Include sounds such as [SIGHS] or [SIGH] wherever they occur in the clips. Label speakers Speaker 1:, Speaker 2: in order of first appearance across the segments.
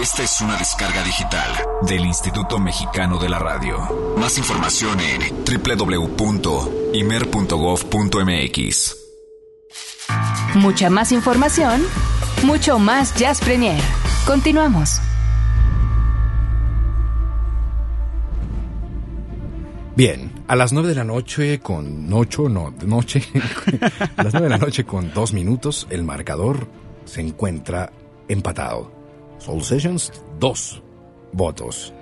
Speaker 1: Esta es una descarga digital del Instituto Mexicano de la Radio. Más información en www.imer.gov.mx.
Speaker 2: Mucha más información, mucho más Jazz Premier. Continuamos.
Speaker 3: Bien, a las nueve de la noche con ocho, no, de noche, [LAUGHS] a las nueve de la noche con dos minutos, el marcador se encuentra empatado. Soul Sessions, dos votos.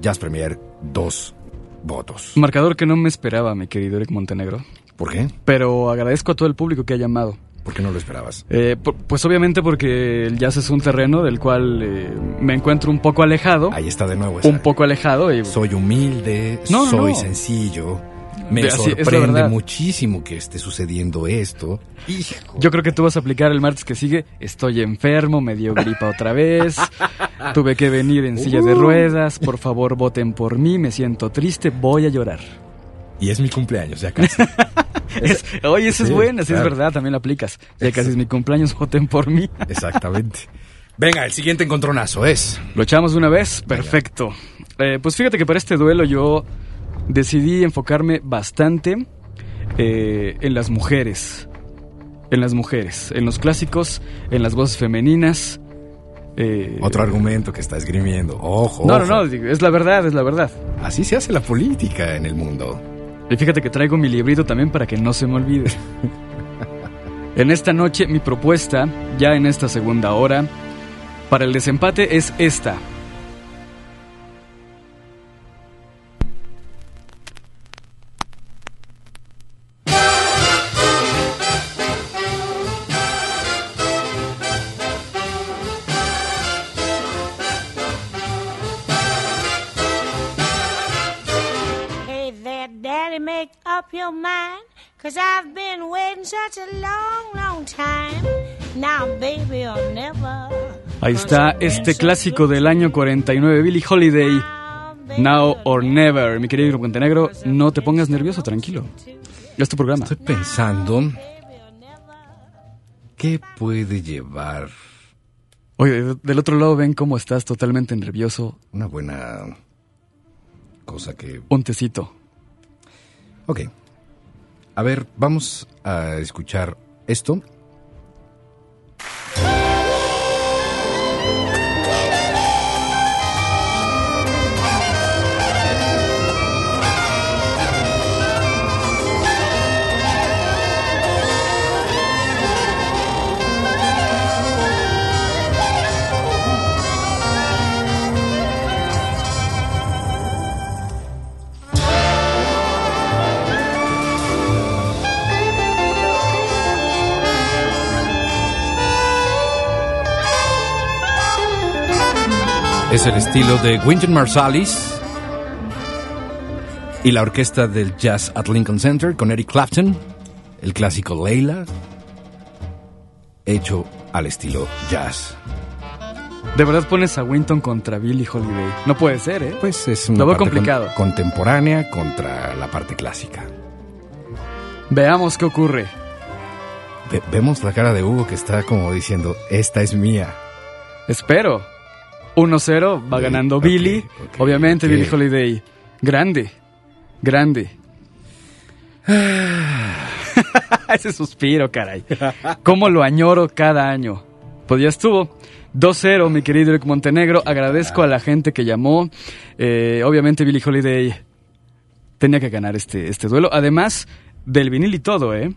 Speaker 3: Jazz Premier, dos votos.
Speaker 4: Marcador que no me esperaba, mi querido Eric Montenegro.
Speaker 3: ¿Por qué?
Speaker 4: Pero agradezco a todo el público que ha llamado.
Speaker 3: ¿Por qué no lo esperabas?
Speaker 4: Eh, por- pues obviamente porque el jazz es un terreno del cual eh, me encuentro un poco alejado.
Speaker 3: Ahí está de nuevo. esa-
Speaker 4: Un poco alejado y
Speaker 3: Soy humilde,
Speaker 4: No,
Speaker 3: soy
Speaker 4: no.
Speaker 3: sencillo. Me sorprende muchísimo que esté sucediendo esto.
Speaker 4: yo creo que tú vas a aplicar el martes que sigue. Estoy enfermo, me dio gripa otra vez. [LAUGHS] Tuve que venir en silla de
Speaker 3: Uh.
Speaker 4: ruedas. Por favor, voten por mí. Me siento triste, voy a llorar.
Speaker 3: Y es mi cumpleaños, ya casi. [LAUGHS]
Speaker 4: Es- oye, eso
Speaker 3: Sí,
Speaker 4: es buena, sí
Speaker 3: claro.
Speaker 4: es verdad, también lo aplicas. Ya casi es mi cumpleaños, voten por mí. [LAUGHS]
Speaker 3: Exactamente. Venga, el siguiente encontronazo es.
Speaker 4: ¿Lo echamos de una vez? Perfecto. Eh, pues fíjate que para este duelo yo decidí enfocarme bastante eh, en las mujeres. En las mujeres. En los clásicos, en las voces femeninas. eh,
Speaker 3: Otro argumento que está esgrimiendo. Ojo.
Speaker 4: No, no,
Speaker 3: ojo.
Speaker 4: no, es la verdad, es la verdad.
Speaker 3: Así se hace la política en el mundo.
Speaker 4: Y fíjate que traigo mi librito también para que no se me olvide. [LAUGHS] en esta noche mi propuesta, ya en esta segunda hora, para el desempate es esta. Ahí está este clásico del año 49, Billie Holiday, Now or Never. Mi querido Montenegro, no te pongas nervioso, tranquilo. Es tu programa.
Speaker 3: Estoy pensando. ¿Qué puede llevar
Speaker 4: Oye, de- del otro lado ven cómo estás totalmente nervioso.
Speaker 3: una buena cosa que...
Speaker 4: Un tecito.
Speaker 3: Ok. A ver, vamos a escuchar esto. Es el estilo de Wynton Marsalis y la orquesta del jazz at Lincoln Center con Eric Clapton, el clásico Leila, hecho al estilo jazz.
Speaker 4: De verdad pones a Winton contra Billie Holiday. No puede ser, ¿eh?
Speaker 3: Pues es una
Speaker 4: Lo
Speaker 3: con-
Speaker 4: complicado.
Speaker 3: contemporánea contra la parte clásica.
Speaker 4: Veamos qué ocurre.
Speaker 3: Ve- vemos la cara de Hugo que está como diciendo, esta es mía.
Speaker 4: Espero. 1-0, va ganando Billy. Obviamente,
Speaker 3: ok.
Speaker 4: Billie Holiday. Grande. Grande. [SIGHS] Ese suspiro, caray. ¿Cómo lo añoro cada año? Pues ya estuvo. 2-0, mi querido Eric Montenegro. Agradezco a la gente que llamó. Eh, obviamente, Billie Holiday tenía que ganar este, este duelo. Además del vinil y todo, ¿eh?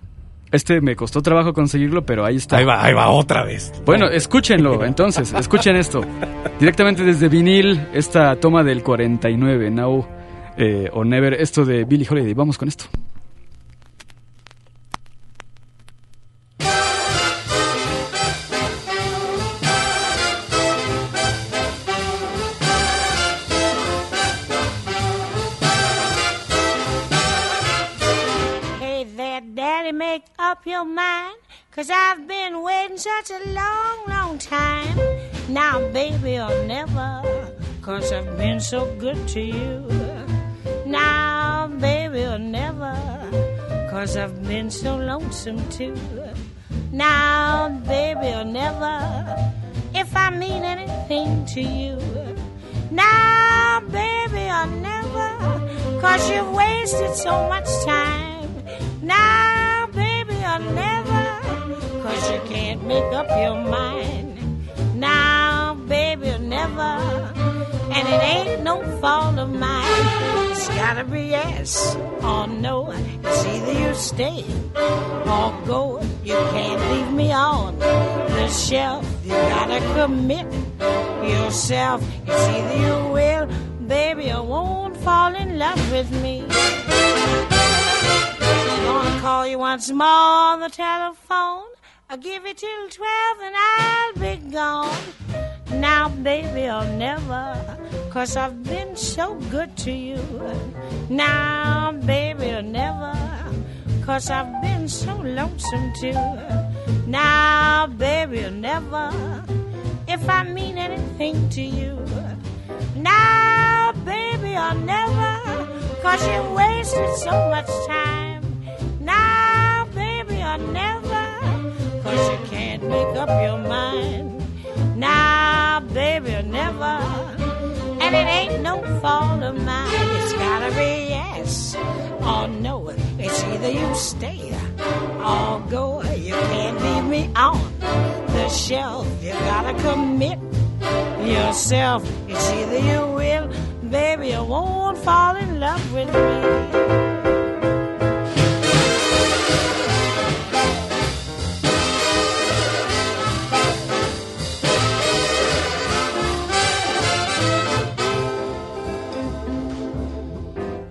Speaker 4: Este me costó trabajo conseguirlo, pero ahí está.
Speaker 3: Ahí va, ahí va otra vez.
Speaker 4: Bueno, escúchenlo, entonces, escuchen esto. Directamente desde vinil, esta toma del 49, Now eh, or Never, esto de Billie Holiday. Vamos con esto.
Speaker 5: Make up your mind. Cause I've been waiting such a long, long time. Now, baby, or never. Cause I've been so good to you. Now, baby, or never. Cause I've been so lonesome too. Now, baby, or never. If I mean anything to you. Now, baby, I'll never, cause you've wasted so much time. Now, make up your mind. Now, baby, never, and it ain't no fault of mine. It's gotta be yes or no. It's either you stay or go. You can't leave me on the shelf. You gotta commit yourself. It's either you will, baby, or won't fall in love with me. Call you once more on the telephone. I'll give you till twelve and I'll be gone. Now, baby, I'll never, cause I've been so good to you. Now, baby, I'll never, cause I've been so lonesome too. Now, baby, I'll never, if I mean anything to you. Now, baby, I'll never, cause you wasted so much time. Now, baby, I'll never, cause you can't make up your mind. Now, baby, never, and it ain't no fault of mine. It's gotta be yes or no. It's either you stay or go. You can't leave me on the shelf. You gotta commit yourself. It's either you will, baby, or won't fall in love with me.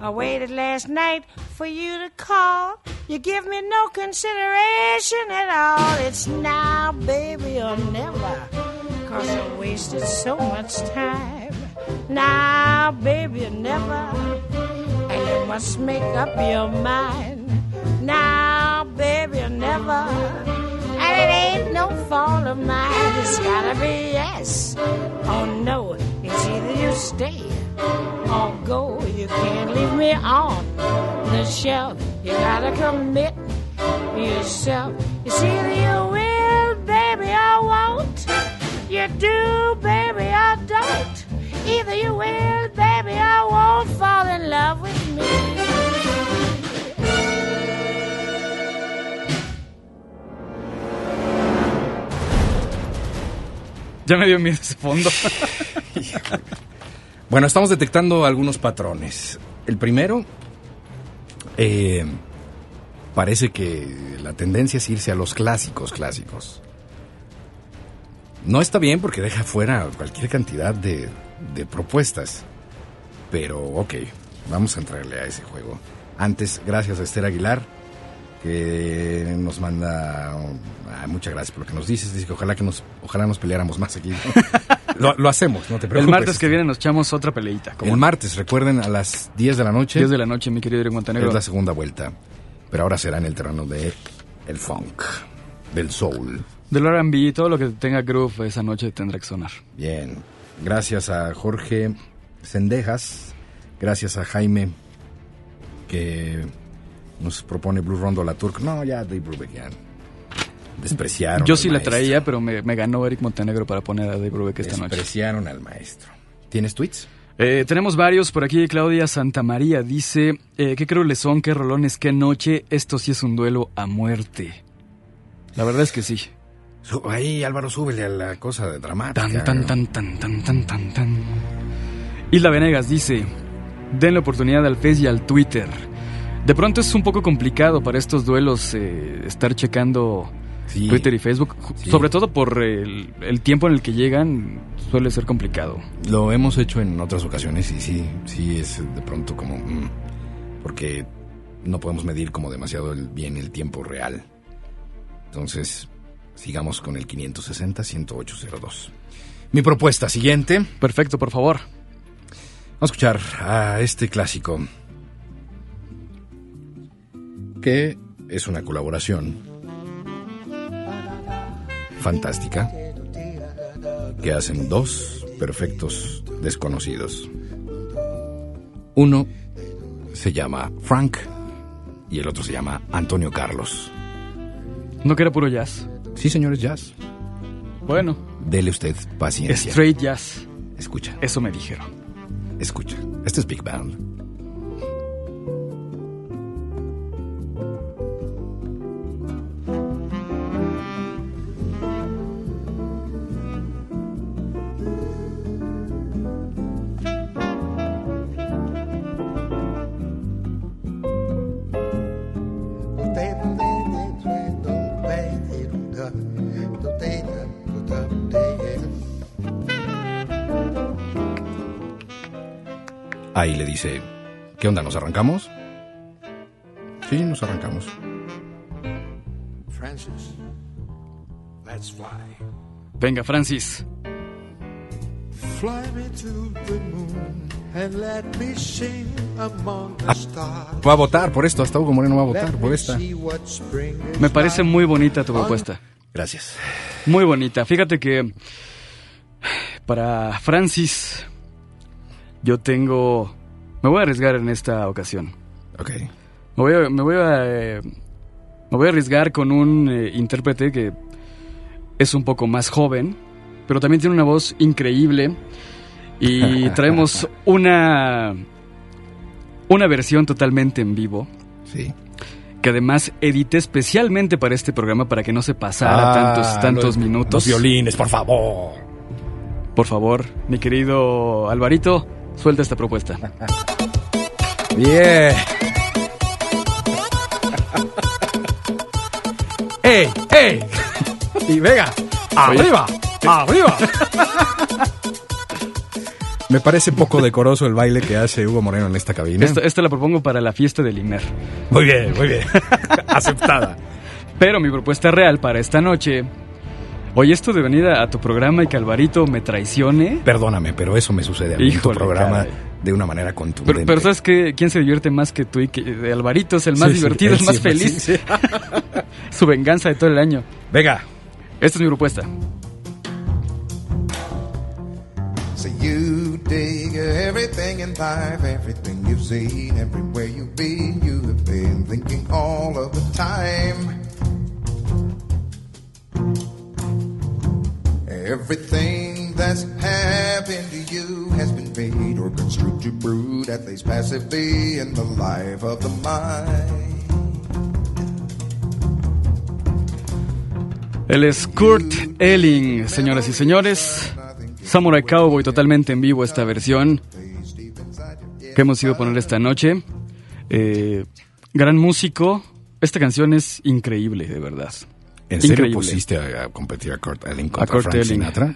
Speaker 5: I waited last night for you to call. You give me no consideration at all. It's now, baby, or never. Cause I wasted so much time. Now, baby, or never. And you must make up your mind. Now, baby, or never. And it ain't no fault of mine. It's gotta be yes or no. Either you stay or go. You can't leave me on the shelf. You gotta commit yourself. It's either you will, baby, or won't. You do, baby, or don't. Either you will, baby, or won't fall in love with me.
Speaker 4: Ya me dio miedo ese fondo. [LAUGHS]
Speaker 3: Bueno, estamos detectando algunos patrones. El primero, eh, parece que la tendencia es irse a los clásicos clásicos. No está bien porque deja fuera cualquier cantidad de, de propuestas. Pero ok, vamos a entrarle a ese juego. Antes, gracias a Esther Aguilar, que nos manda... ah, muchas gracias por lo que nos dices. Dice que ojalá, que nos, ojalá nos peleáramos más aquí. [LAUGHS] lo, lo hacemos, no te preocupes.
Speaker 4: El martes que viene nos echamos otra peleita.
Speaker 3: El martes, recuerden, a las 10 de la noche
Speaker 4: 10 de la noche, mi querido Eric Montenegro.
Speaker 3: es la segunda vuelta. Pero ahora será en el terreno de el funk, del soul.
Speaker 4: Del R&B, todo lo que tenga groove esa noche tendrá que sonar.
Speaker 3: Bien. Gracias a Jorge Sendejas. Gracias a Jaime, que nos propone Blue Rondo la Turk. No, ya Dave Brubeck ya despreciaron.
Speaker 4: Yo sí la traía, pero me, me ganó Eric Montenegro para poner a Dave Brubeck esta noche.
Speaker 3: Despreciaron al maestro. ¿Tienes tweets?
Speaker 4: Eh, tenemos varios por aquí. Claudia Santamaría dice: eh, ¿Qué creo son? ¿Qué rolones? ¿Qué noche? Esto sí es un duelo a muerte. La verdad es que sí.
Speaker 3: Ahí, Álvaro, súbele a la cosa de dramática.
Speaker 4: Tan, tan, tan, tan, tan, tan, tan, tan. Isla Venegas dice: Den oportunidad al Face y al Twitter. De pronto es un poco complicado para estos duelos eh, estar checando
Speaker 3: Sí.
Speaker 4: Twitter y Facebook,
Speaker 3: Sí.
Speaker 4: sobre todo por el, el tiempo en el que llegan, suele ser complicado.
Speaker 3: Lo hemos hecho en otras ocasiones y sí, sí es de pronto como... mm, porque no podemos medir como demasiado el, bien el tiempo real. Entonces, sigamos con el 560-10802. Mi propuesta siguiente, vamos
Speaker 4: Perfecto, por favor.
Speaker 3: a escuchar a este clásico, que es una colaboración fantástica que hacen dos perfectos desconocidos. Uno se llama Frank y el otro se llama Antonio Carlos.
Speaker 4: No que era puro jazz.
Speaker 3: Sí, señores, jazz.
Speaker 4: Bueno,
Speaker 3: Dele usted paciencia.
Speaker 4: straight jazz.
Speaker 3: Escucha,
Speaker 4: Eso me dijeron.
Speaker 3: escucha. Este es Big Band. Ahí le dice, ¿qué onda? ¿Nos arrancamos? Sí, nos arrancamos.
Speaker 6: Francis, let's fly.
Speaker 4: Venga, Francis.
Speaker 6: Fly me to the moon and let me sing among the stars.
Speaker 3: Va a votar por esto, hasta Hugo Moreno va a votar por esta.
Speaker 4: Me parece muy bonita tu propuesta.
Speaker 3: Gracias.
Speaker 4: Muy bonita. Fíjate que para Francis yo tengo... Me voy a arriesgar en esta ocasión.
Speaker 3: Ok.
Speaker 4: Me voy a, me voy a, eh, me voy a arriesgar con un eh, intérprete que es un poco más joven, pero también tiene una voz increíble. Y [LAUGHS] traemos una, una versión totalmente en vivo,
Speaker 3: Sí.
Speaker 4: que además edité especialmente para este programa para que no se pasara tantos,
Speaker 3: Ah,
Speaker 4: tantos
Speaker 3: los-
Speaker 4: minutos.
Speaker 3: Los violines, por favor.
Speaker 4: Por favor, mi querido Alvarito, suelta esta propuesta.
Speaker 3: Bien. [LAUGHS] ¡Ey! ¡Ey! Y venga, arriba, arriba. [LAUGHS] Me parece poco decoroso el baile que hace Hugo Moreno en esta cabina.
Speaker 4: Esta, esta la propongo para la fiesta del Imer.
Speaker 3: Muy bien, muy bien. [LAUGHS] Aceptada.
Speaker 4: Pero mi propuesta real para esta noche. Oye, esto de venir a, a tu programa y que Alvarito me traicione.
Speaker 3: Perdóname, pero eso me sucede a mí en tu programa
Speaker 4: caray.
Speaker 3: de una manera contundente.
Speaker 4: Pero, pero ¿sabes qué? ¿Quién se divierte más que tú? Y que de Alvarito es el más
Speaker 3: Sí, sí,
Speaker 4: divertido,
Speaker 3: él
Speaker 4: el más feliz.
Speaker 3: sí, sí. [LAUGHS]
Speaker 4: Su venganza de todo el año.
Speaker 3: Venga.
Speaker 4: Esta es mi propuesta.
Speaker 6: So you dig everything in life, everything you've seen, everywhere you've been, you have been thinking all of the time. Everything that's happened to you has been made or construed to brood at least passively in the life of the mind.
Speaker 4: Él es Kurt Elling, señoras y señores. Samurai Cowboy totalmente en vivo esta versión que hemos ido a poner esta noche. Eh, gran músico. Esta canción es increíble, de verdad.
Speaker 3: ¿En serio pusiste a, a competir a Kurt Elling contra
Speaker 4: Kurt
Speaker 3: Frank
Speaker 4: Elling.
Speaker 3: Sinatra?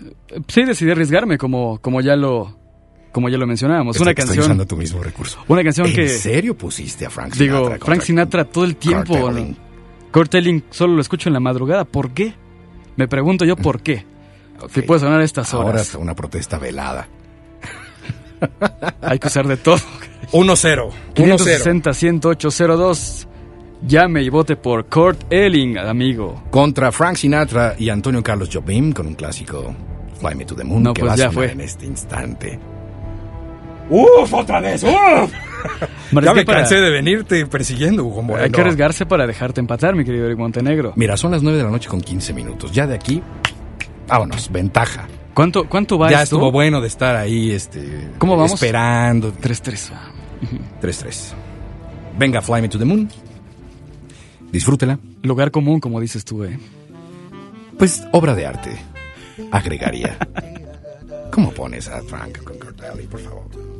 Speaker 4: Sí, decidí arriesgarme, como, como ya lo como ya lo mencionábamos.
Speaker 3: Estoy-
Speaker 4: Una
Speaker 3: estoy
Speaker 4: canción,
Speaker 3: usando tu mismo recurso.
Speaker 4: una canción
Speaker 3: ¿En
Speaker 4: que
Speaker 3: serio pusiste a Frank Sinatra?
Speaker 4: digo, Frank Sinatra todo el tiempo.
Speaker 3: Kurt. Elling?
Speaker 4: Solo lo escucho en la madrugada. ¿Por qué? Me pregunto yo por qué.
Speaker 3: Ok.
Speaker 4: Si puede sonar a estas
Speaker 3: Ahora
Speaker 4: horas.
Speaker 3: es una protesta velada. [LAUGHS]
Speaker 4: Hay que usar de todo.
Speaker 3: 1-0.
Speaker 4: 560-10802. Llame y vote por Kurt Elling, amigo.
Speaker 3: Contra Frank Sinatra y Antonio Carlos Jobim con un clásico Fly Me to the Moon
Speaker 4: No,
Speaker 3: que
Speaker 4: pues
Speaker 3: va a
Speaker 4: ya
Speaker 3: sonar
Speaker 4: fue.
Speaker 3: en este instante. ¡Uf! ¡Otra vez! ¡Uf! [LAUGHS] Ya me
Speaker 4: para-
Speaker 3: cansé de venirte persiguiendo, Hugo Moreno.
Speaker 4: Hay que arriesgarse para dejarte empatar, mi querido Eric Montenegro.
Speaker 3: Mira, son las 9 de la noche con 15 minutos. Ya de aquí, vámonos, ventaja.
Speaker 4: ¿Cuánto, cuánto va
Speaker 3: ya
Speaker 4: esto?
Speaker 3: estuvo bueno de estar ahí, este...
Speaker 4: ¿Cómo vamos?
Speaker 3: Esperando.
Speaker 4: 3-3.
Speaker 3: 3-3. Venga, Fly Me to the Moon. Disfrútela.
Speaker 4: Lugar común, como dices tú, ¿eh?
Speaker 3: Pues obra de arte. Agregaría. ¿Cómo pones a Frank con Kurt Elling, por favor?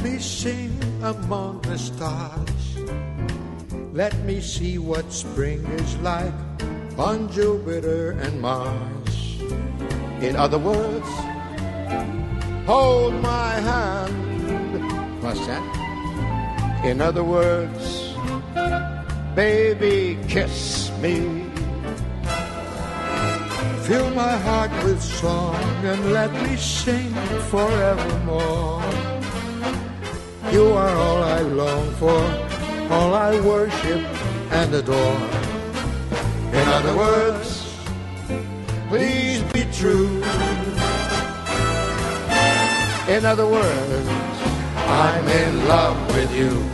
Speaker 6: And let me sing among the stars. Let me see what spring is like on Jupiter and Mars. In other words, hold my hand. What's that? In other words, baby, kiss me. Fill my heart with song and let me sing forevermore. You are all I long for, all I worship and adore. In other words, please be true. In other words, I'm in love with you.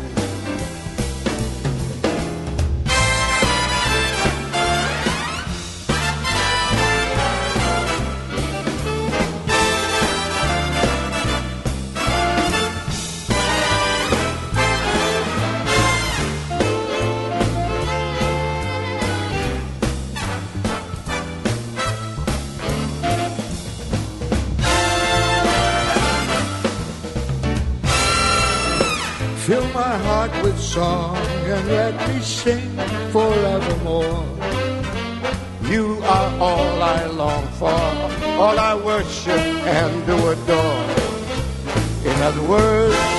Speaker 6: Song and let me sing forevermore. You are all I long for, all I worship and do adore. In other words,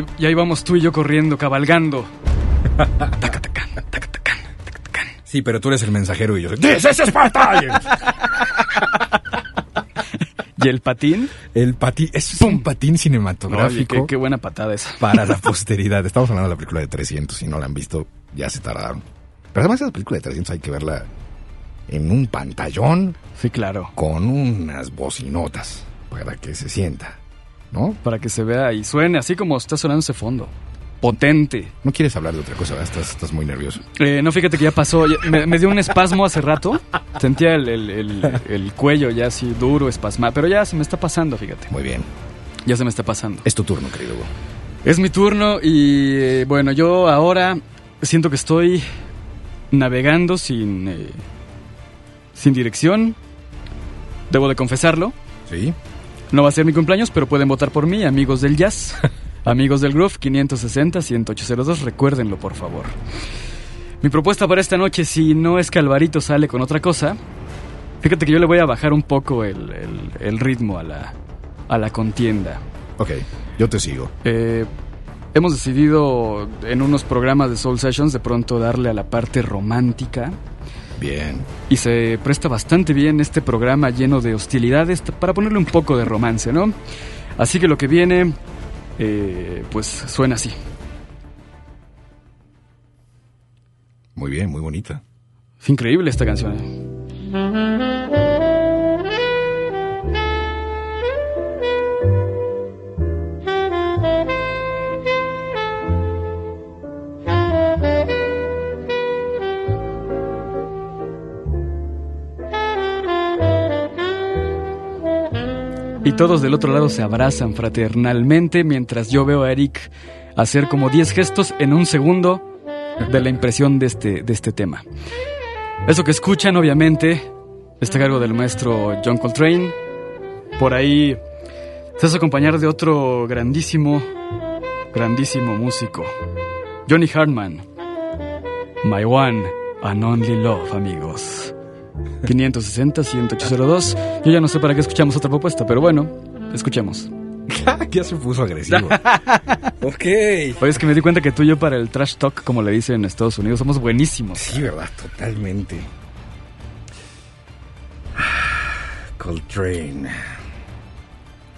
Speaker 4: ahí, y ahí vamos tú y yo corriendo, cabalgando. [LAUGHS] Tacatacán, tacatacán, tacatacán.
Speaker 3: Sí, pero tú eres el mensajero y yo. ¡This is Sparta! [LAUGHS]
Speaker 4: ¿Y el patín?
Speaker 3: El patín, es un patín
Speaker 4: Oye,
Speaker 3: cinematográfico
Speaker 4: qué, qué buena patada esa.
Speaker 3: para la [LAUGHS] posteridad. Estamos hablando de la película de 300, si no la han visto, ya se tardaron. Pero además esa película de 300 hay que verla en un pantallón
Speaker 4: Sí, claro.
Speaker 3: con unas bocinotas para que se sienta, ¿no?
Speaker 4: Para que se vea y suene así como está sonando ese fondo. Potente.
Speaker 3: No quieres hablar de otra cosa, ¿verdad? Estás, estás muy nervioso.
Speaker 4: Eh, no, fíjate que ya pasó. ya- me, me dio un espasmo hace rato. Sentía el, el- el- el cuello ya así duro, espasmado. Pero ya se me está pasando, fíjate.
Speaker 3: Muy bien.
Speaker 4: Ya se me está pasando.
Speaker 3: Es tu turno, querido Hugo.
Speaker 4: Es mi turno y eh, bueno, yo ahora siento que estoy navegando sin, eh, sin dirección. Debo de confesarlo.
Speaker 3: ¿Sí?
Speaker 4: No va a ser mi cumpleaños, pero pueden votar por mí, amigos del jazz. [LAUGHS] amigos del groove 560-1802, recuérdenlo por favor. Mi propuesta para esta noche, si no es que Alvarito sale con otra cosa, fíjate que yo le voy a bajar un poco el, el- el ritmo a la, a la contienda.
Speaker 3: Ok, yo te sigo.
Speaker 4: Eh, hemos decidido en unos programas de Soul Sessions de pronto darle a la parte romántica
Speaker 3: Bien.
Speaker 4: y se presta bastante bien este programa lleno de hostilidades para ponerle un poco de romance, ¿no? Así que lo que viene, eh, pues suena así.
Speaker 3: Muy bien, muy bonita.
Speaker 4: Es increíble esta canción. ¿eh? Y todos del otro lado se abrazan fraternalmente mientras yo veo a Eric hacer como 10 gestos en un segundo de la impresión de este, de este tema. Eso que escuchan, obviamente, está a cargo del maestro John Coltrane. Por ahí se hace acompañar de otro grandísimo, grandísimo músico, Johnny Hartman. My One and Only Love, amigos. 560-10802. Yo ya no sé para qué escuchamos otra propuesta, pero bueno, escuchemos. [LAUGHS]
Speaker 3: ya se puso agresivo. [LAUGHS] ok.
Speaker 4: Oye, es que me di cuenta que tú y yo para el trash talk, como le dicen en Estados Unidos, somos buenísimos.
Speaker 3: Sí, ¿verdad? Totalmente. Coltrane.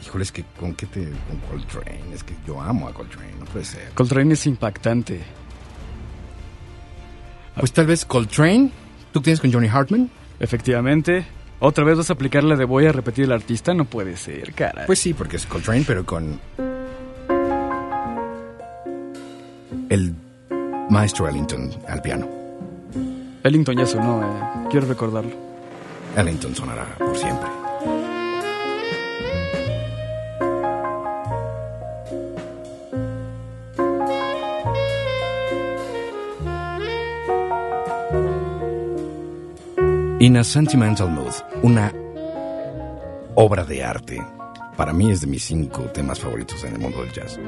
Speaker 3: Híjole, es que ¿con qué te...? Con Coltrane. Es que yo amo a Coltrane, no puede ser.
Speaker 4: Coltrane es impactante.
Speaker 3: Pues tal vez Coltrane. ¿Tú tienes con Johnny Hartman?
Speaker 4: Efectivamente. ¿Otra vez vas a aplicar la de voy a repetir el artista? No puede ser, cara.
Speaker 3: Pues sí, porque es Coltrane, pero con... El maestro Ellington al piano.
Speaker 4: Ellington ya sonó, eh. quiero recordarlo.
Speaker 3: Ellington sonará por siempre. In a Sentimental Mood, una obra de arte. Para mí es de mis cinco temas favoritos en el mundo del jazz.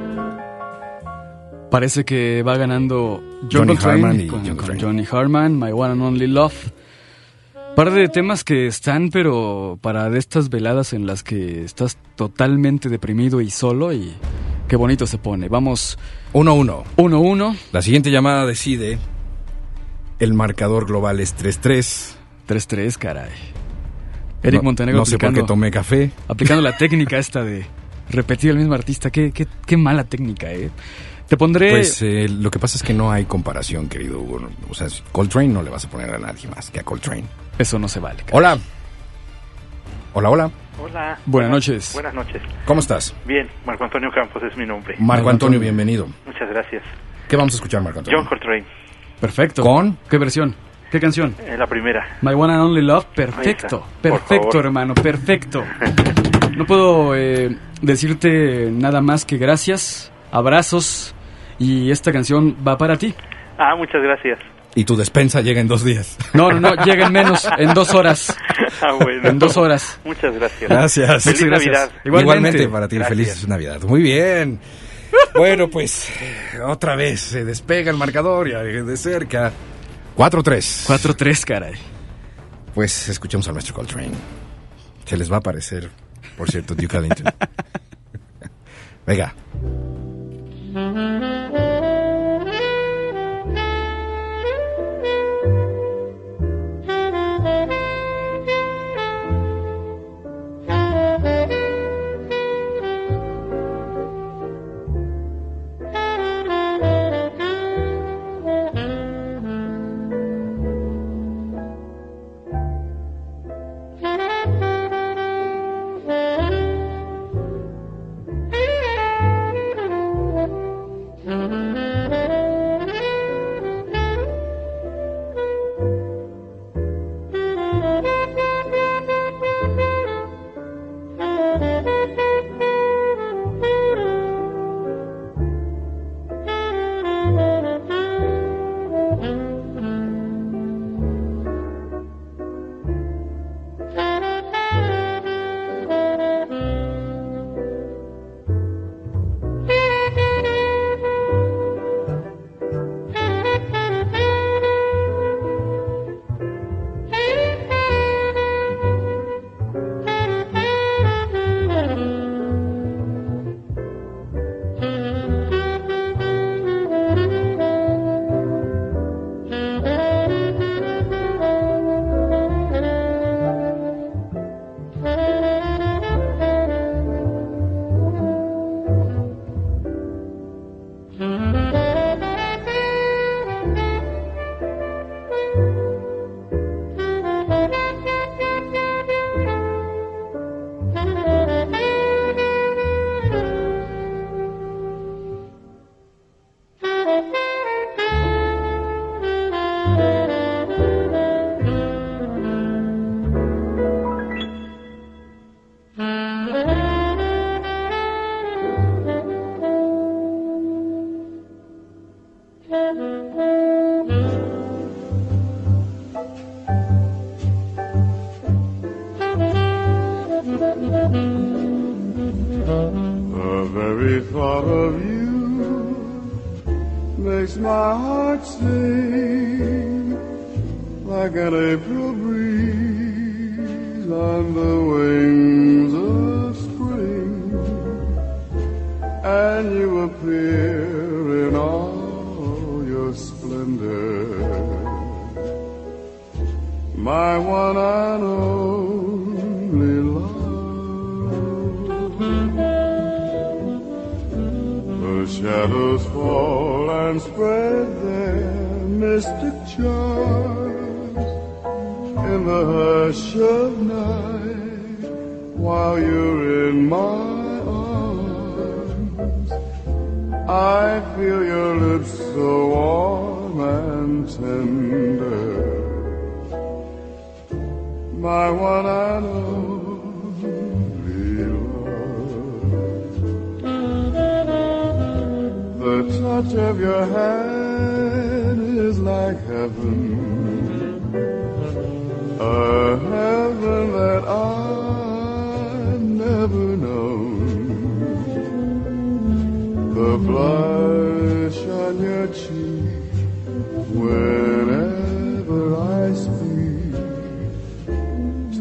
Speaker 4: Parece que va ganando John
Speaker 3: Johnny Harman y
Speaker 4: con,
Speaker 3: John
Speaker 4: con. Johnny Harman, My One and Only Love. Par de temas que están, pero para de estas veladas en las que estás totalmente deprimido y solo y qué bonito se pone. Vamos
Speaker 3: 1-1.
Speaker 4: 1-1,
Speaker 3: La siguiente llamada decide. El marcador global es 3-3.
Speaker 4: 3-3, caray. Eric
Speaker 3: No-
Speaker 4: Montenegro
Speaker 3: No sé por
Speaker 4: aplicando,
Speaker 3: qué tomé café.
Speaker 4: aplicando la [LAUGHS] técnica esta de repetir el mismo artista. Qué, qué, qué mala técnica, ¿eh? Te pondré...
Speaker 3: Pues eh, lo que pasa es que no hay comparación, querido Hugo. O sea, Coltrane no le vas a poner a nadie más que a Coltrane.
Speaker 4: Eso no se vale. caray.
Speaker 3: Hola. Hola, hola.
Speaker 7: Hola.
Speaker 4: Buenas noches.
Speaker 7: Buenas noches.
Speaker 3: ¿Cómo estás?
Speaker 7: Bien, Marco Antonio Campos es mi nombre.
Speaker 3: Marco
Speaker 4: Marco
Speaker 3: Antonio,
Speaker 4: Antonio.
Speaker 3: bienvenido.
Speaker 7: Muchas gracias.
Speaker 3: ¿Qué vamos a escuchar, Marco Antonio?
Speaker 7: John Coltrane,
Speaker 4: Perfecto.
Speaker 3: ¿Con?
Speaker 4: ¿Qué versión? ¿Qué canción?
Speaker 7: eh, la primera.
Speaker 4: My One and Only Love, perfecto, perfecto hermano, perfecto. [LAUGHS] No puedo eh, decirte nada más que gracias, abrazos y esta canción va para ti.
Speaker 7: Ah, muchas gracias.
Speaker 3: Y tu despensa llega en dos días.
Speaker 4: No, no, no, llega en menos, en dos horas, [LAUGHS]
Speaker 7: Ah, bueno.
Speaker 4: en dos horas.
Speaker 7: Muchas gracias.
Speaker 3: Gracias.
Speaker 7: Feliz
Speaker 4: Muchas gracias.
Speaker 7: Navidad.
Speaker 4: Igualmente.
Speaker 3: para ti,
Speaker 7: Gracias.
Speaker 3: feliz Navidad. Muy bien. [LAUGHS] Bueno, pues otra vez se despega el marcador ya de cerca. 4-3.
Speaker 4: 4-3, caray.
Speaker 3: Pues escuchemos a nuestro Coltrane. Se les va a aparecer, por cierto, Duke Ellington. [LAUGHS] Venga.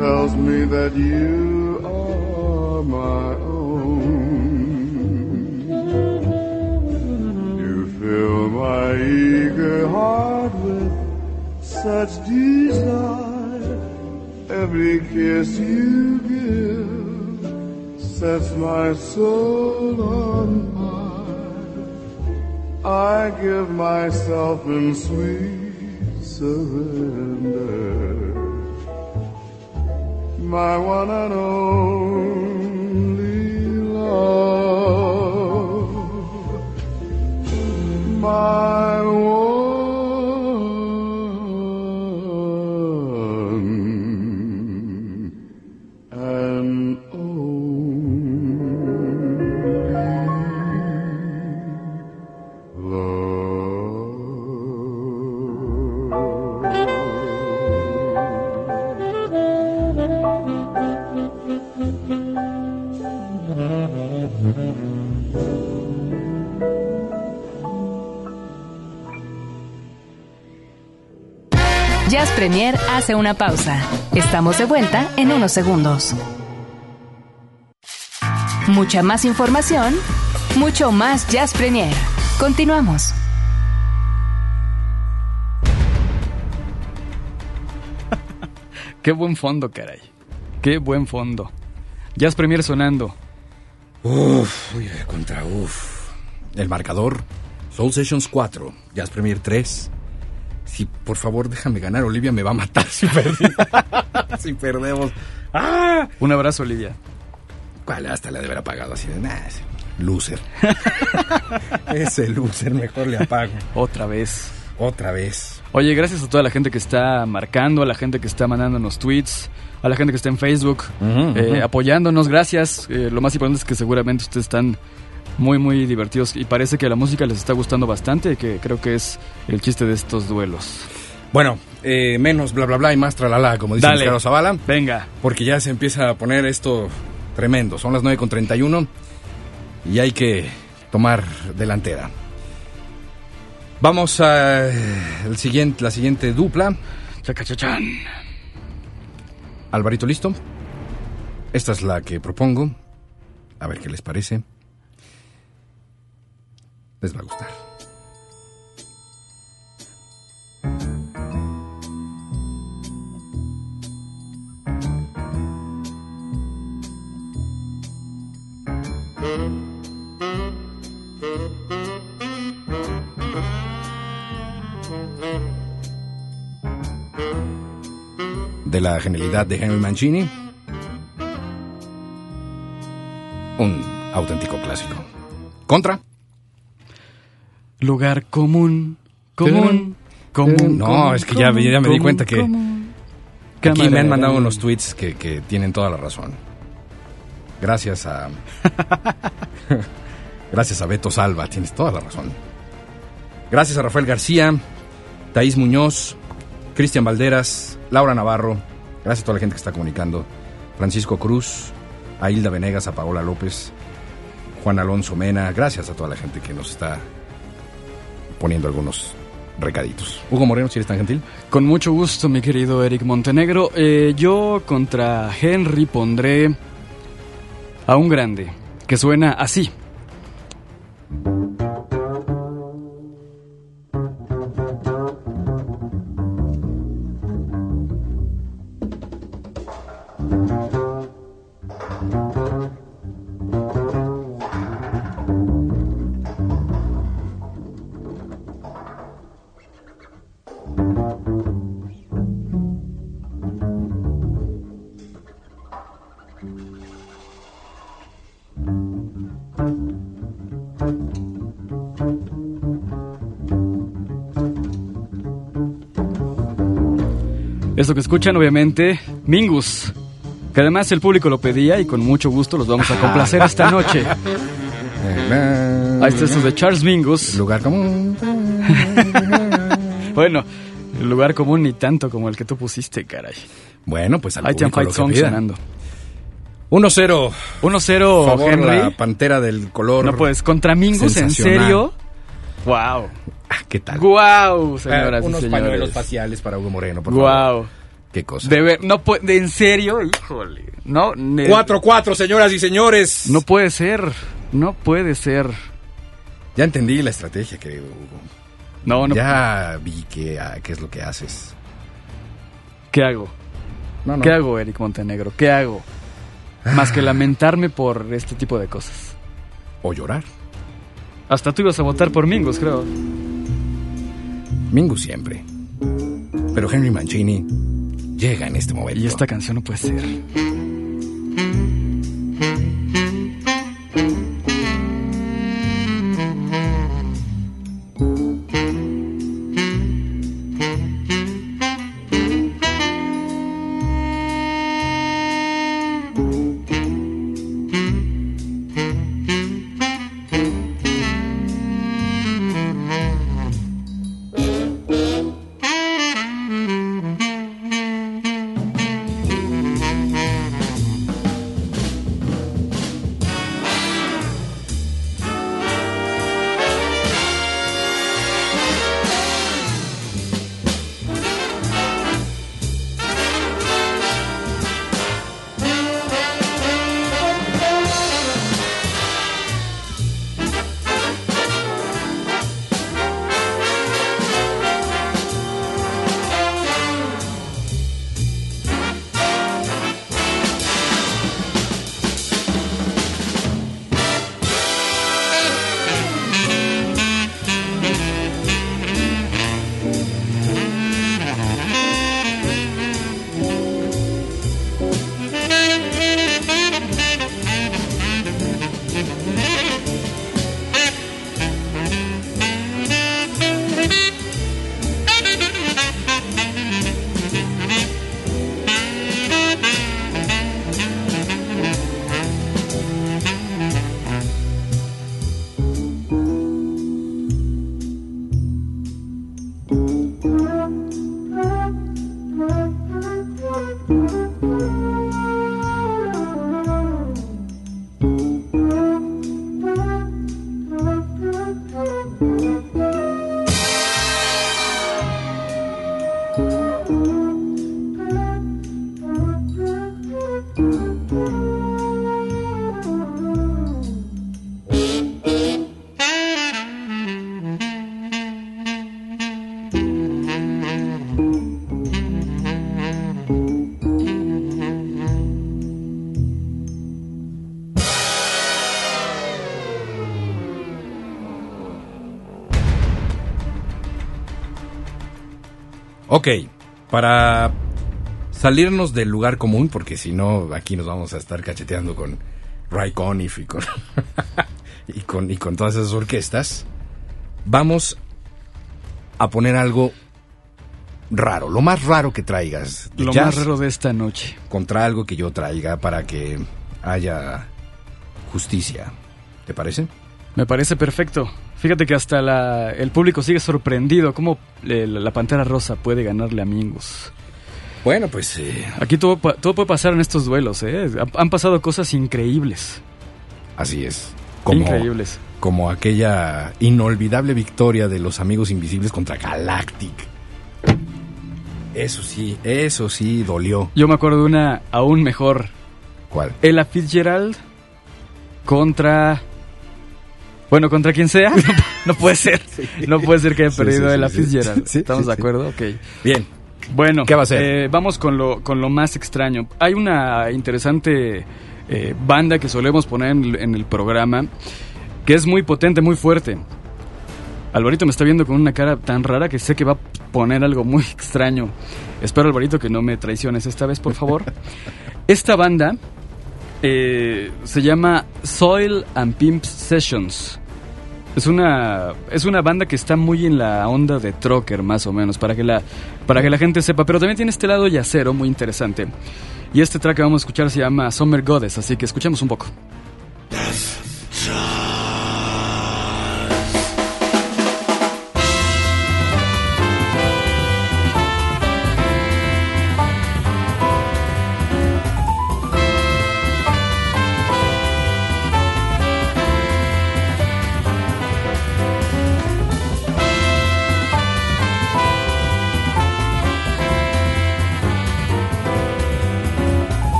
Speaker 8: Tells me that you are my own. You fill my eager heart with such desire. Every kiss you give sets my soul on fire. I give myself in sweet surrender. My one and only love. My
Speaker 2: Premier hace una pausa. Estamos de vuelta en unos segundos. Mucha más información, mucho más Jazz Premier. Continuamos. [LAUGHS]
Speaker 4: Qué buen fondo, caray. Qué buen fondo. Jazz Premier sonando.
Speaker 3: Uf, uy, contra uf. El marcador, Soul Sessions 4, Jazz Premier 3. Si por favor déjame ganar, Olivia me va a matar si, [LAUGHS] si perdemos. ¡Ah!
Speaker 4: Un abrazo, Olivia.
Speaker 3: ¿Cuál? Hasta la de haber apagado así de ese loser. [LAUGHS] Ese loser, mejor le apago.
Speaker 4: Otra vez.
Speaker 3: Otra vez.
Speaker 4: Oye, gracias a toda la gente que está marcando, a la gente que está mandándonos tweets, a la gente que está en Facebook, eh, apoyándonos. Gracias. Eh, lo más importante es que seguramente ustedes están muy, muy divertidos y parece que la música les está gustando bastante, que creo que es el chiste de estos duelos.
Speaker 3: Bueno, eh, menos bla bla bla y más tralala, como dice
Speaker 4: Dale.
Speaker 3: Carlos Zavala.
Speaker 4: Venga.
Speaker 3: Porque ya se empieza a poner esto tremendo. Son las 9.31 y hay que tomar delantera. Vamos a eh, el siguiente, la siguiente dupla.
Speaker 4: Chacachachán.
Speaker 3: Alvarito, ¿listo? Esta es la que propongo. A ver qué les parece. Les va a gustar. De la genialidad de Henry Mancini. Un auténtico clásico. Contra.
Speaker 4: Lugar común, común, común.
Speaker 3: No,
Speaker 4: común,
Speaker 3: es que ya,
Speaker 4: común,
Speaker 3: ya me di cuenta que aquí me han mandado unos tweets que, que tienen toda la razón. Gracias a... [LAUGHS] Gracias a Beto Salva, tienes toda la razón. Gracias a Rafael García, Taís Muñoz, Cristian Valderas, Laura Navarro. Gracias a toda la gente que está comunicando. Francisco Cruz, a Hilda Venegas, a Paola López, Juan Alonso Mena. Gracias a toda la gente que nos está poniendo algunos recaditos. Hugo Moreno, si eres tan gentil.
Speaker 4: Con mucho gusto, mi querido Eric Montenegro. Eh, yo contra Henry pondré a un grande que suena así. Que escuchan, obviamente, Mingus. Que además el público lo pedía y con mucho gusto los vamos a complacer esta [LAUGHS] noche. Ahí está esto de Charles Mingus.
Speaker 3: Lugar común. [LAUGHS]
Speaker 4: Bueno, el lugar común ni tanto como el que tú pusiste, caray.
Speaker 3: Bueno, pues al
Speaker 4: Fight Song
Speaker 3: pida.
Speaker 4: sonando.
Speaker 3: 1-0.
Speaker 4: 1-0,
Speaker 3: Favor,
Speaker 4: Henry.
Speaker 3: la pantera del color.
Speaker 4: No puedes, contra Mingus, ¿en serio? Wow.
Speaker 3: Ah, ¿Qué tal?
Speaker 4: Wow, señoras
Speaker 3: Eh, unos
Speaker 4: y señores.
Speaker 3: pañuelos faciales para Hugo Moreno, por favor. Qué cosa.
Speaker 4: De ver, no puede, de- en serio, híjole. No, ne-
Speaker 3: 4-4, señoras y señores.
Speaker 4: no puede ser. No puede ser.
Speaker 3: Ya entendí la estrategia, querido Hugo.
Speaker 4: No, no.
Speaker 3: Ya vi qué, ah, qué es lo que haces.
Speaker 4: ¿Qué hago?
Speaker 3: No, no.
Speaker 4: ¿Qué hago, Eric Montenegro? ¿Qué hago? Más que lamentarme por este tipo de cosas.
Speaker 3: O llorar.
Speaker 4: Hasta tú ibas a votar por Mingus, creo.
Speaker 3: Mingus siempre. Pero Henry Mancini llega en este momento.
Speaker 4: Y esta canción no puede ser.
Speaker 3: Ok, para salirnos del lugar común, porque si no, aquí nos vamos a estar cacheteando con Ray Conniff y con, [LAUGHS] y con, y con todas esas orquestas, vamos a poner algo raro, lo más raro que traigas. de
Speaker 4: Lo
Speaker 3: jazz
Speaker 4: más raro de esta noche.
Speaker 3: Contra algo que yo traiga para que haya justicia. ¿Te parece?
Speaker 4: Me parece perfecto. Fíjate que hasta la- el público sigue sorprendido cómo eh, la Pantera Rosa puede ganarle a Mingus.
Speaker 3: Bueno, pues eh,
Speaker 4: Aquí todo, puede pasar en estos duelos, ¿eh? Ha- Han pasado cosas increíbles.
Speaker 3: así es. Como,
Speaker 4: Increíbles.
Speaker 3: como aquella inolvidable victoria de los amigos invisibles contra Galactic. Eso sí, eso sí dolió.
Speaker 4: Yo me acuerdo de una aún mejor.
Speaker 3: ¿Cuál?
Speaker 4: Ella Fitzgerald contra... Bueno, contra quien sea. [LAUGHS] No, puede ser. No puede ser que haya perdido
Speaker 3: sí,
Speaker 4: Ella
Speaker 3: sí, sí.
Speaker 4: Fitzgerald. ¿Estamos de acuerdo? Ok.
Speaker 3: Bien,
Speaker 4: Bueno,
Speaker 3: ¿Qué va a ser?
Speaker 4: eh, vamos con lo, con lo más extraño. Hay una interesante eh, banda que solemos poner en, el- en el programa que es muy potente, muy fuerte. Alvarito me está viendo con una cara tan rara que sé que va a poner algo muy [LAUGHS] extraño. Espero, Alvarito, que no me traiciones esta vez, por favor. [LAUGHS] Esta banda eh, se llama Soil and Pimp Sessions. Es una, es una banda que está muy en la onda de Trocker, más o menos, para que, la, para que la gente sepa. Pero también tiene este lado yacero muy interesante. Y este track que vamos a escuchar se llama Summer Goddess, así que escuchemos un poco.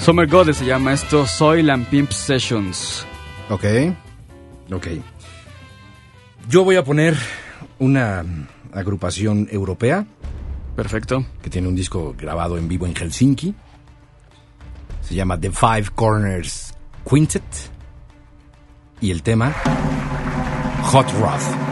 Speaker 4: Summer Goddess se llama esto, Soil and Pimp Sessions.
Speaker 3: Ok. Ok. Yo voy a poner una agrupación europea
Speaker 4: Perfecto.
Speaker 3: que tiene un disco grabado en vivo en Helsinki. Se llama The Five Corners Quintet. Y el tema Hot Rod.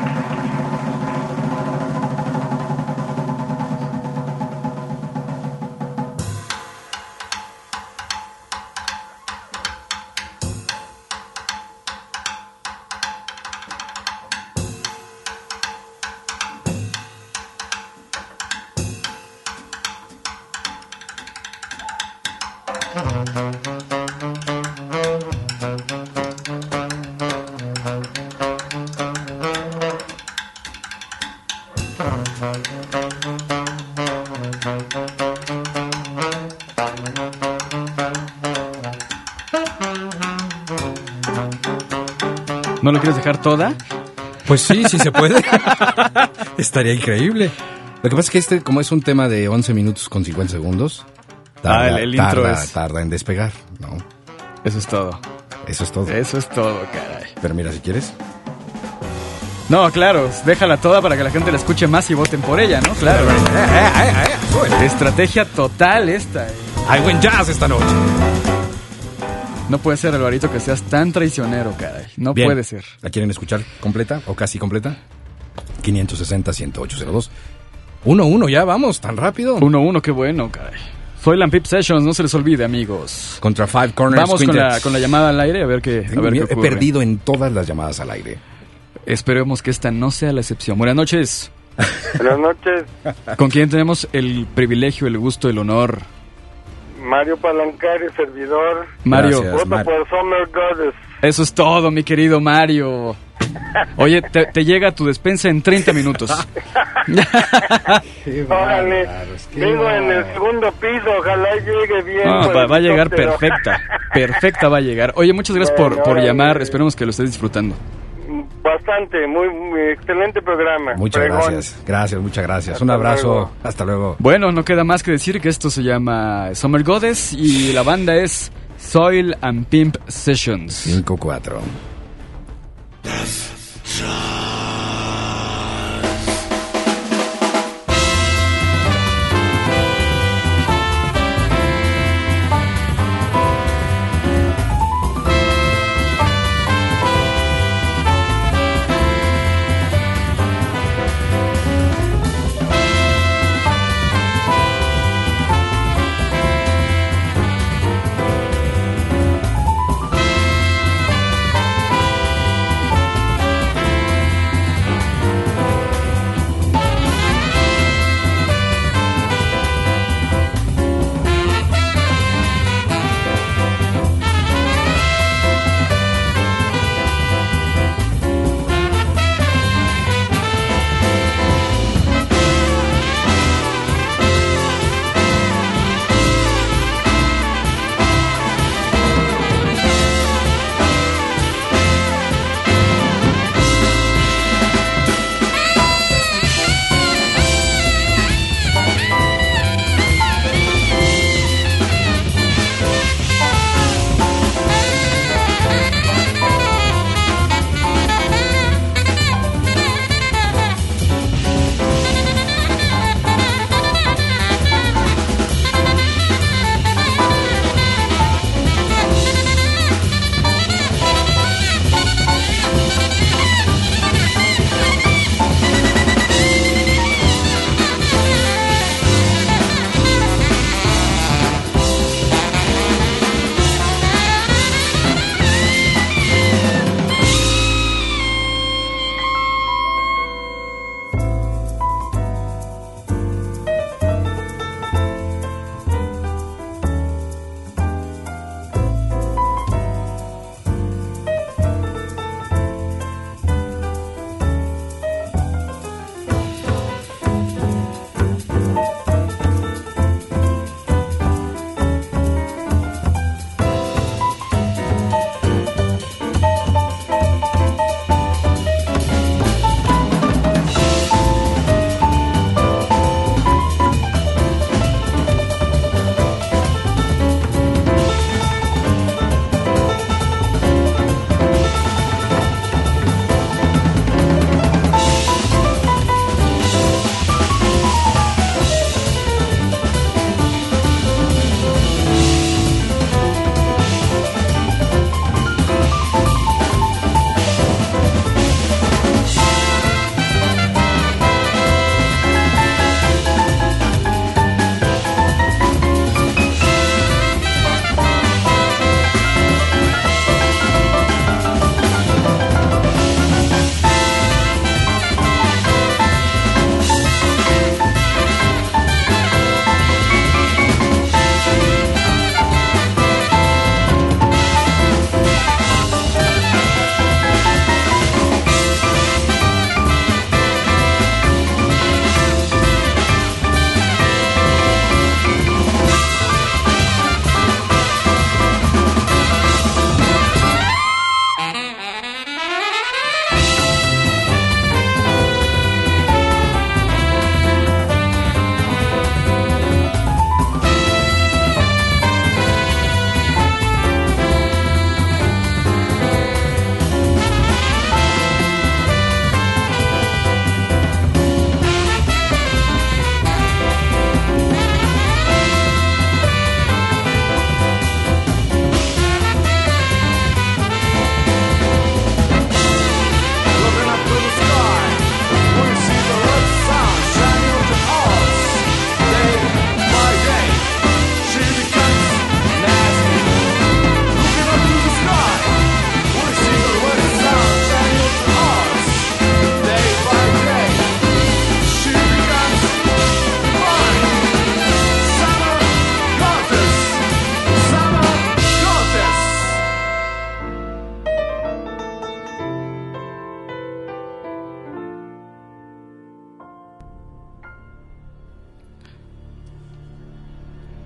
Speaker 4: ¿No lo quieres dejar toda?
Speaker 3: Pues sí, sí se puede. [LAUGHS] Estaría increíble. Lo que pasa es que este, como es un tema de 11 minutos con 50 segundos, tarda,
Speaker 4: Ah, el- el intro
Speaker 3: tarda-
Speaker 4: es-
Speaker 3: tarda en despegar, ¿no?
Speaker 4: Eso es todo.
Speaker 3: Eso es todo.
Speaker 4: Eso es todo, caray.
Speaker 3: Pero mira, si quieres.
Speaker 4: No, claro, déjala toda para que la gente la escuche más y voten por ella, ¿no? Claro. Estrategia total esta. eh.
Speaker 3: Hay buen jazz esta noche.
Speaker 4: No puede ser, Alvarito, que seas tan traicionero, caray. No
Speaker 3: Bien.
Speaker 4: puede ser.
Speaker 3: ¿La quieren escuchar completa o casi completa? 560-10802. 1-1, ya vamos, tan rápido.
Speaker 4: 1-1, qué bueno, caray. Soy Lampip Sessions, no se les olvide, amigos.
Speaker 3: Contra Five Corners
Speaker 4: Vamos con la, con la llamada al aire a ver qué, a ver qué
Speaker 3: He perdido en todas las llamadas al aire.
Speaker 4: Esperemos que esta no sea la excepción. Buenas noches.
Speaker 9: Buenas noches,
Speaker 4: ¿Con quién tenemos el privilegio, el gusto, el honor?
Speaker 9: Mario Palancari, servidor.
Speaker 4: Mario.
Speaker 3: Gracias.
Speaker 9: Voto
Speaker 3: Mario.
Speaker 9: por Summer Goddess.
Speaker 4: Eso es todo, mi querido Mario. [LAUGHS] Oye, te, te llega tu despensa en 30 minutos. [LAUGHS]
Speaker 9: Órale, vivo en el segundo piso, ojalá llegue bien.
Speaker 4: No, va, a llegar perfecta. Perfecta va a llegar. Oye, muchas gracias por,
Speaker 9: Bueno,
Speaker 4: por
Speaker 9: órale.
Speaker 4: llamar. Esperemos que lo estés disfrutando.
Speaker 9: Bastante, muy, muy excelente programa.
Speaker 3: Muchas gracias. Gracias, muchas gracias.
Speaker 9: Hasta
Speaker 3: Un abrazo.
Speaker 9: luego.
Speaker 3: Hasta luego.
Speaker 4: Bueno, no queda más que decir que esto se llama Summer Goddess y la banda es Soil and Pimp Sessions.
Speaker 3: 5-4.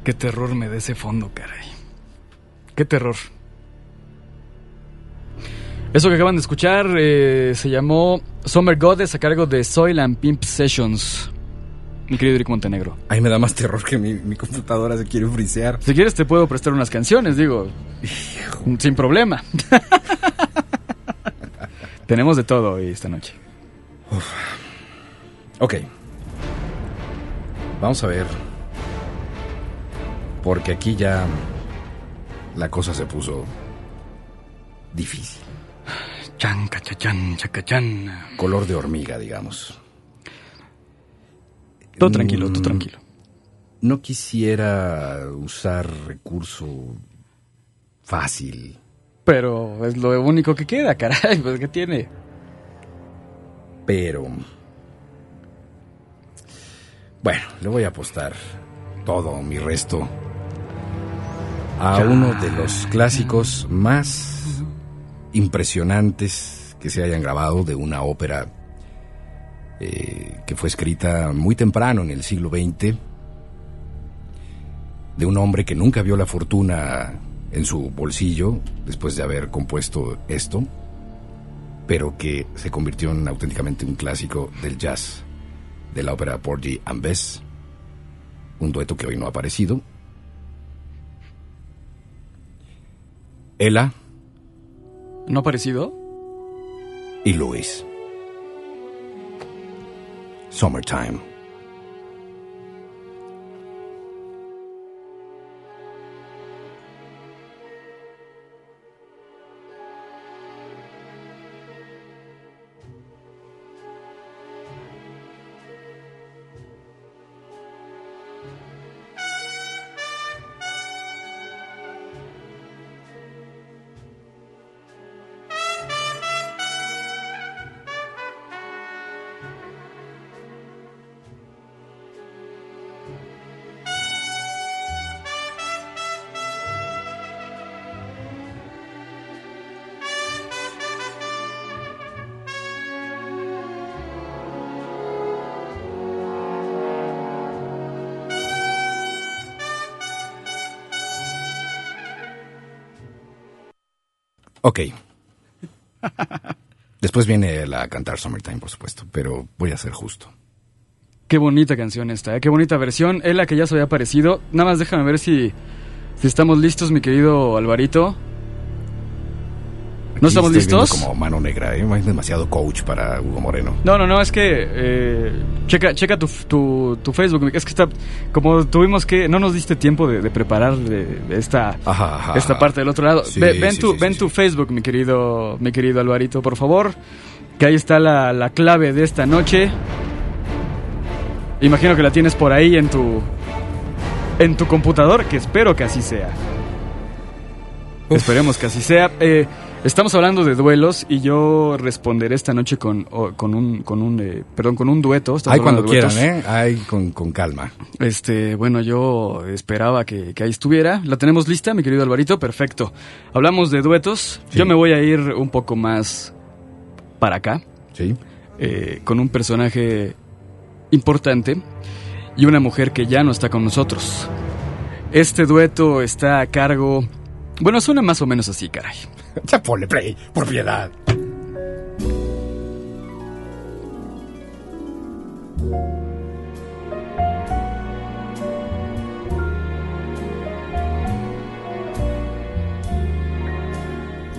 Speaker 4: Qué terror me da ese fondo, caray. Qué terror. Eso que acaban de escuchar eh, se llamó Summer Goddess a cargo de Soil and Pimp Sessions. Mi querido Eric Montenegro.
Speaker 3: Ahí me da más terror que mi, mi computadora se quiere frisear.
Speaker 4: Si quieres te puedo prestar unas canciones, digo. Sin problema. [LAUGHS] Tenemos de todo hoy esta noche.
Speaker 3: Ok. Vamos a ver. Porque aquí ya la cosa se puso difícil.
Speaker 4: Chan, cachachan, chacachan.
Speaker 3: Color de hormiga, digamos.
Speaker 4: Todo tranquilo, todo
Speaker 3: Mm,
Speaker 4: tranquilo.
Speaker 3: No quisiera usar recurso fácil,
Speaker 4: Pero es lo único que queda, caray. Pues que tiene.
Speaker 3: pero... Bueno, le voy a apostar todo mi resto. A uno de los clásicos más impresionantes que se hayan grabado de una ópera eh, que fue escrita muy temprano en el siglo XX, de un hombre que nunca vio la fortuna en su bolsillo después de haber compuesto esto, pero que se convirtió en auténticamente un clásico del jazz de la ópera Porgy and Bess, un dueto que hoy no ha aparecido. Ella
Speaker 4: ¿No ha parecido?
Speaker 3: y Louis. Summertime. Ok. Después viene la cantar Summertime, por supuesto, pero voy a ser justo.
Speaker 4: Qué bonita canción esta, ¿eh? qué bonita versión. Es la que ya se había aparecido. Nada más déjame ver si, si estamos listos, mi querido Alvarito. ¿No estamos listos?
Speaker 3: como mano negra, ¿eh? Es demasiado coach para Hugo Moreno.
Speaker 4: No, no, no, es que eh, checa, checa tu, tu, tu Facebook. Es que está, como tuvimos que, no nos diste tiempo de, de preparar de, de esta,
Speaker 3: Ajá, ajá,
Speaker 4: esta parte del otro lado.
Speaker 3: Sí,
Speaker 4: Ve- ven
Speaker 3: sí,
Speaker 4: tu,
Speaker 3: sí,
Speaker 4: ven tu. Facebook, mi querido, mi querido Alvarito, por favor. Que ahí está la, la clave de esta noche. Imagino que la tienes por ahí en tu, en tu computador, que espero que así sea. Esperemos que así sea. Eh, estamos hablando de duelos y yo responderé esta noche con, con un, con un, eh, perdón, con un dueto. Hablando
Speaker 3: cuando quieran. ¿eh? Ahí con, con calma.
Speaker 4: Este, bueno, yo esperaba que, que ahí estuviera. ¿La tenemos lista, mi querido Alvarito? Perfecto. Hablamos de duetos.
Speaker 3: Sí.
Speaker 4: Yo me voy a ir un poco más para acá,
Speaker 3: ¿Sí?
Speaker 4: eh, con un personaje importante y una mujer que ya no está con nosotros. Este dueto está a cargo... Bueno, suena más o menos así, caray. [LAUGHS]
Speaker 3: Ya ponle play, por piedad.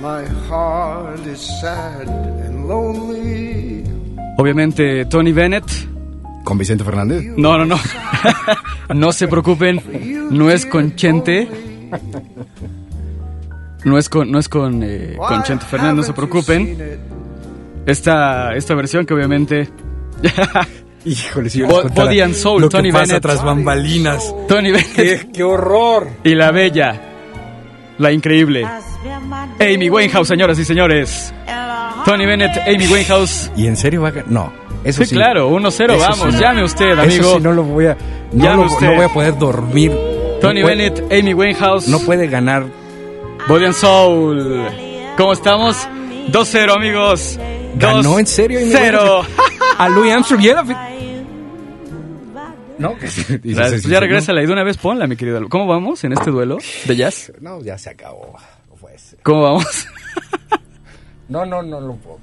Speaker 6: My heart is sad and lonely.
Speaker 4: Obviamente, Tony Bennett.
Speaker 3: ¿Con Vicente Fernández?
Speaker 4: No, no, no. [LAUGHS] no se preocupen. No es con Chente. [LAUGHS] No es con, no es con, eh, con Chente Fernández, no se preocupen. Esta, esta versión que obviamente [LAUGHS]
Speaker 3: Híjole, si yo les contara
Speaker 4: Body and Soul,
Speaker 3: lo que
Speaker 4: Tony
Speaker 3: pasa
Speaker 4: Bennett.
Speaker 3: tras bambalinas.
Speaker 4: Tony Bennett
Speaker 3: ¡Qué, qué horror!
Speaker 4: y la bella, la increíble Amy Winehouse, señoras y señores. Tony Bennett, Amy Winehouse.
Speaker 3: ¿Y en serio va a ganar? No, eso
Speaker 4: Sí,
Speaker 3: sí.
Speaker 4: claro, 1-0,
Speaker 3: Eso
Speaker 4: vamos,
Speaker 3: sí.
Speaker 4: llame usted,
Speaker 3: Eso
Speaker 4: amigo.
Speaker 3: sí, no lo voy a... No,
Speaker 4: Llame
Speaker 3: lo-
Speaker 4: usted.
Speaker 3: no voy a poder dormir.
Speaker 4: Tony
Speaker 3: No puede-
Speaker 4: Bennett, Amy Winehouse.
Speaker 3: No puede ganar.
Speaker 4: Body and Soul. ¿Cómo estamos? 2-0, amigos.
Speaker 3: ¿Ganó en serio Amy
Speaker 4: 0.
Speaker 3: A Louis Armstrong y ¿No? Que sí, dices,
Speaker 4: Gracias.
Speaker 3: ¿es
Speaker 4: Pues ya regresa y de una vez ponla, mi querido. ¿Cómo vamos en este duelo de jazz?
Speaker 3: No, ya se acabó. Ser.
Speaker 4: ¿Cómo vamos?
Speaker 3: No, no, no lo puedo.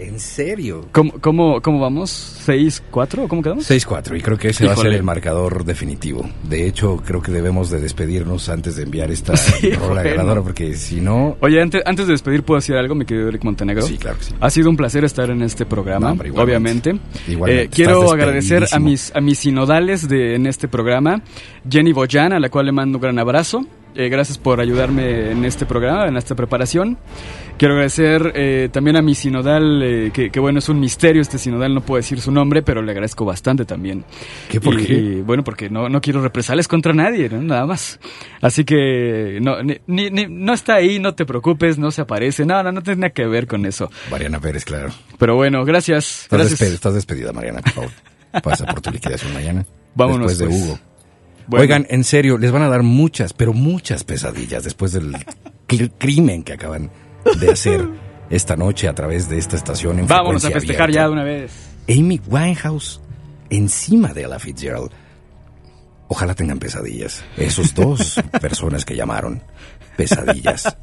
Speaker 3: ¿En serio?
Speaker 4: ¿Cómo, cómo, cómo vamos? ¿6-4 o cómo quedamos?
Speaker 3: 6-4 y creo que ese va a ser el marcador definitivo. De hecho, creo que debemos de despedirnos antes de enviar esta [LAUGHS]
Speaker 4: Sí,
Speaker 3: rola
Speaker 4: bueno.
Speaker 3: ganadora porque si no...
Speaker 4: Oye, antes, antes de despedir, ¿puedo decir algo, mi querido Eric Montenegro?
Speaker 3: Sí, claro que sí.
Speaker 4: Ha sido un placer estar en este programa,
Speaker 3: No, hombre, igualmente.
Speaker 4: obviamente.
Speaker 3: Igualmente,
Speaker 4: Eh, quiero agradecer a mis, a mis sinodales de, en este programa. Jenny Boyan, a la cual le mando un gran abrazo. Eh, gracias por ayudarme en este programa, en esta preparación. Quiero agradecer eh, también a mi sinodal, eh, que, que bueno, es un misterio este sinodal, no puedo decir su nombre, pero le agradezco bastante también.
Speaker 3: ¿Qué, por
Speaker 4: Y-
Speaker 3: qué?
Speaker 4: y, bueno, porque no, no quiero represalias contra nadie, ¿no? nada más. Así que no, ni- ni- ni- no está ahí, no te preocupes, no se aparece, no, no, no tiene nada que ver con eso.
Speaker 3: Mariana Pérez, claro.
Speaker 4: Pero bueno, gracias.
Speaker 3: Estás,
Speaker 4: Gracias.
Speaker 3: despedida, estás despedida, Mariana, por favor. Pasa por tu liquidación mañana. [LAUGHS]
Speaker 4: Vámonos,
Speaker 3: Después de
Speaker 4: pues.
Speaker 3: Hugo.
Speaker 4: Bueno.
Speaker 3: Oigan, en serio, les van a dar muchas, pero muchas pesadillas después del crimen que acaban de hacer [LAUGHS] esta noche a través de esta estación en
Speaker 4: Vámonos a festejar ya de una vez.
Speaker 3: Amy Winehouse encima de Ella Fitzgerald. Ojalá tengan pesadillas. Esos dos [LAUGHS] personas que llamaron. Pesadillas.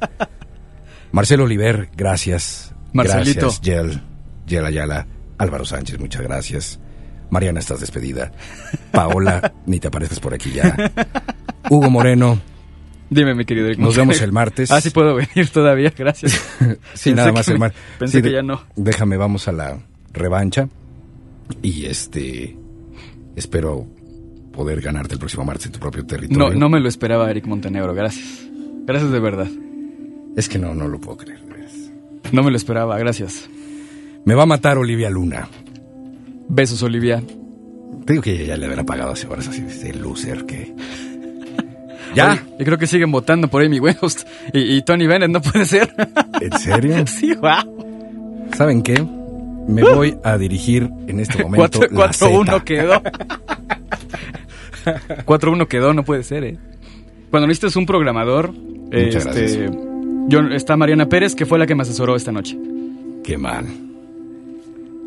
Speaker 3: Marcelo Oliver, gracias.
Speaker 4: Marcelito.
Speaker 3: Gracias, Yel. Yel Ayala. Álvaro Sánchez, muchas gracias. Mariana, estás despedida. Paola, ni te aparezcas por aquí ya. Hugo Moreno,
Speaker 4: Dime, mi querido Eric
Speaker 3: Nos vemos el martes.
Speaker 4: Ah, sí puedo venir todavía, gracias. [LAUGHS]
Speaker 3: Sí,
Speaker 4: Pensé
Speaker 3: nada más el mar.
Speaker 4: Pensé
Speaker 3: Sí,
Speaker 4: que ya no.
Speaker 3: Déjame, vamos a la revancha. Y este. Espero poder ganarte el próximo martes en tu propio territorio.
Speaker 4: No, no me lo esperaba, Eric Montenegro, gracias. Gracias de verdad.
Speaker 3: Es que no, no lo puedo creer.
Speaker 4: No me lo esperaba, gracias.
Speaker 3: Me va a matar Olivia Luna.
Speaker 4: Besos, Olivia.
Speaker 3: Te digo que ella ya le habrá pagado hace horas así, este loser que. [LAUGHS] ¡Ya!
Speaker 4: Oye, y creo que siguen votando por Amy Winehouse y, y Tony Bennett, ¿no puede ser? [LAUGHS]
Speaker 3: ¿En serio? [LAUGHS]
Speaker 4: sí, wow.
Speaker 3: ¿Saben qué? Me voy a dirigir en este momento. la
Speaker 4: 4-1
Speaker 3: Zeta.
Speaker 4: quedó. 4-1 quedó, no puede ser, ¿eh? Cuando necesitas un programador,
Speaker 3: Muchas
Speaker 4: este, yo, está Mariana Pérez, que fue la que me asesoró esta noche.
Speaker 3: Qué mal.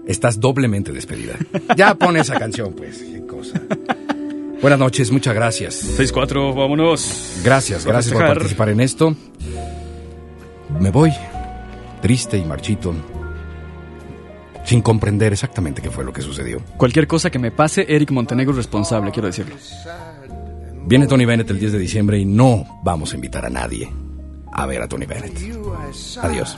Speaker 3: Estás doblemente despedida. Ya pon esa canción, pues. Qué cosa. Buenas noches, muchas gracias.
Speaker 4: 6-4, vámonos.
Speaker 3: Gracias, gracias por participar en esto. Me voy triste y marchito, sin comprender exactamente qué fue lo que sucedió.
Speaker 4: Cualquier cosa que me pase, Eric Montenegro es responsable, quiero decirlo.
Speaker 3: Viene Tony Bennett el 10 de diciembre y no vamos a invitar a nadie a ver a Tony Bennett. Adiós.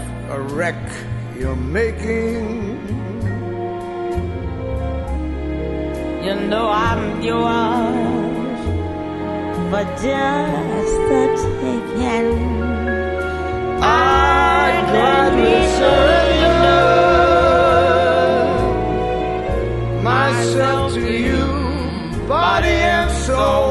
Speaker 6: a wreck you're making.
Speaker 10: You know I'm yours for just the taking.
Speaker 6: I'd gladly surrender myself to you, body and soul.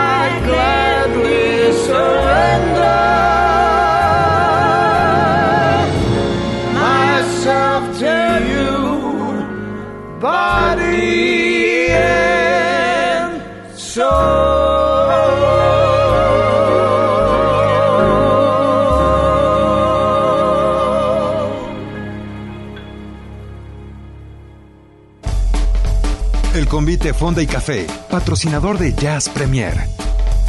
Speaker 11: Convite Fonda y Café, patrocinador de Jazz Premier.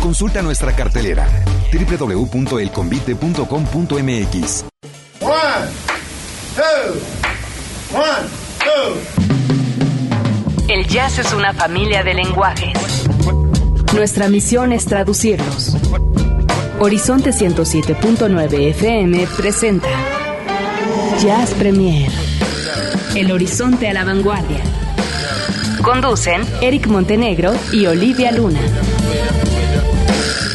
Speaker 11: Consulta nuestra cartelera www.elconvite.com.mx.
Speaker 6: One, two, one, two.
Speaker 2: El jazz es una familia de lenguajes. Nuestra misión es traducirlos. Horizonte 107.9 FM presenta Jazz Premier. El horizonte a la vanguardia. Conducen Eric Montenegro y Olivia Luna.